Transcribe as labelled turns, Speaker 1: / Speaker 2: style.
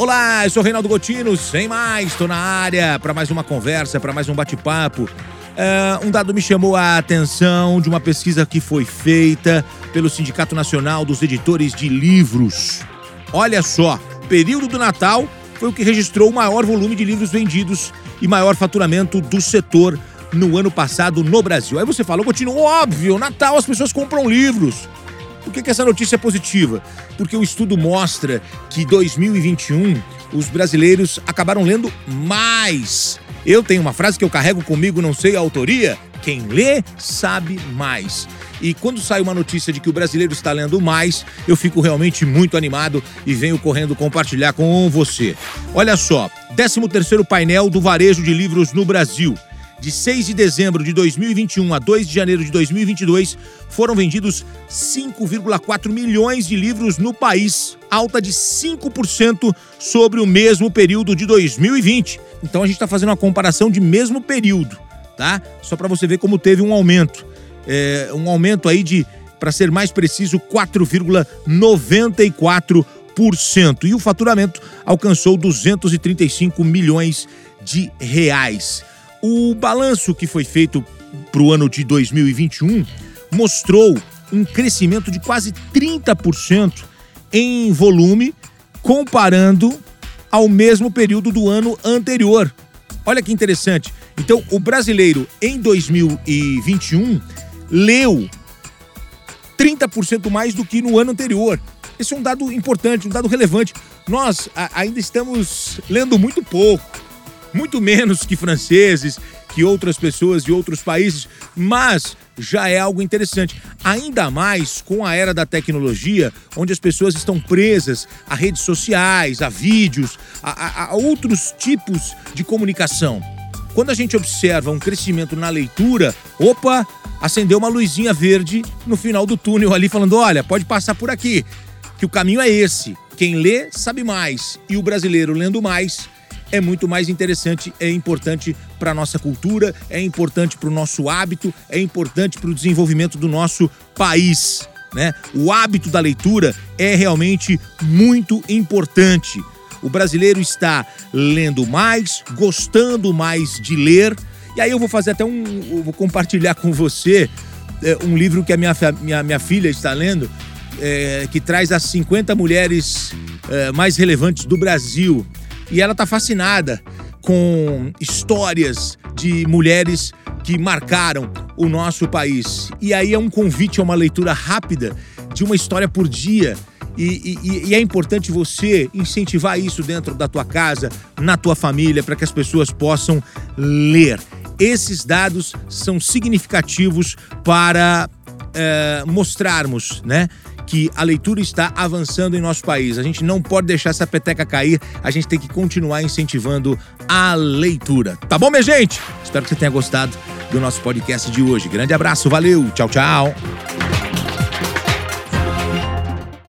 Speaker 1: Olá, eu sou Reinaldo Gotino, sem mais, estou na área para mais uma conversa, para mais um bate-papo. Uh, um dado me chamou a atenção de uma pesquisa que foi feita pelo Sindicato Nacional dos Editores de Livros. Olha só, período do Natal foi o que registrou o maior volume de livros vendidos e maior faturamento do setor no ano passado no Brasil. Aí você fala, Gotino, óbvio, Natal as pessoas compram livros. Por que, que essa notícia é positiva? Porque o estudo mostra que 2021 os brasileiros acabaram lendo mais. Eu tenho uma frase que eu carrego comigo, não sei a autoria. Quem lê sabe mais. E quando sai uma notícia de que o brasileiro está lendo mais, eu fico realmente muito animado e venho correndo compartilhar com você. Olha só, 13 terceiro painel do varejo de livros no Brasil de 6 de dezembro de 2021 a 2 de janeiro de 2022, foram vendidos 5,4 milhões de livros no país, alta de 5% sobre o mesmo período de 2020. Então a gente está fazendo uma comparação de mesmo período, tá? Só para você ver como teve um aumento. É, um aumento aí de, para ser mais preciso, 4,94%. E o faturamento alcançou 235 milhões de reais. O balanço que foi feito para o ano de 2021 mostrou um crescimento de quase 30% em volume, comparando ao mesmo período do ano anterior. Olha que interessante. Então, o brasileiro em 2021 leu 30% mais do que no ano anterior. Esse é um dado importante, um dado relevante. Nós ainda estamos lendo muito pouco muito menos que franceses, que outras pessoas de outros países, mas já é algo interessante. Ainda mais com a era da tecnologia, onde as pessoas estão presas a redes sociais, a vídeos, a, a, a outros tipos de comunicação. Quando a gente observa um crescimento na leitura, opa, acendeu uma luzinha verde no final do túnel ali, falando: olha, pode passar por aqui, que o caminho é esse. Quem lê sabe mais, e o brasileiro lendo mais é muito mais interessante, é importante para a nossa cultura, é importante para o nosso hábito, é importante para o desenvolvimento do nosso país. Né? O hábito da leitura é realmente muito importante. O brasileiro está lendo mais, gostando mais de ler. E aí eu vou fazer até um. vou compartilhar com você é, um livro que a minha, minha, minha filha está lendo, é, que traz as 50 mulheres é, mais relevantes do Brasil e ela tá fascinada com histórias de mulheres que marcaram o nosso país. E aí é um convite a uma leitura rápida de uma história por dia. E, e, e, é importante você incentivar isso dentro da tua casa, na tua família, para que as pessoas possam ler. Esses dados são significativos para é, mostrarmos, né? Que a leitura está avançando em nosso país. A gente não pode deixar essa peteca cair, a gente tem que continuar incentivando a leitura. Tá bom, minha gente? Espero que você tenha gostado do nosso podcast de hoje. Grande abraço, valeu, tchau, tchau.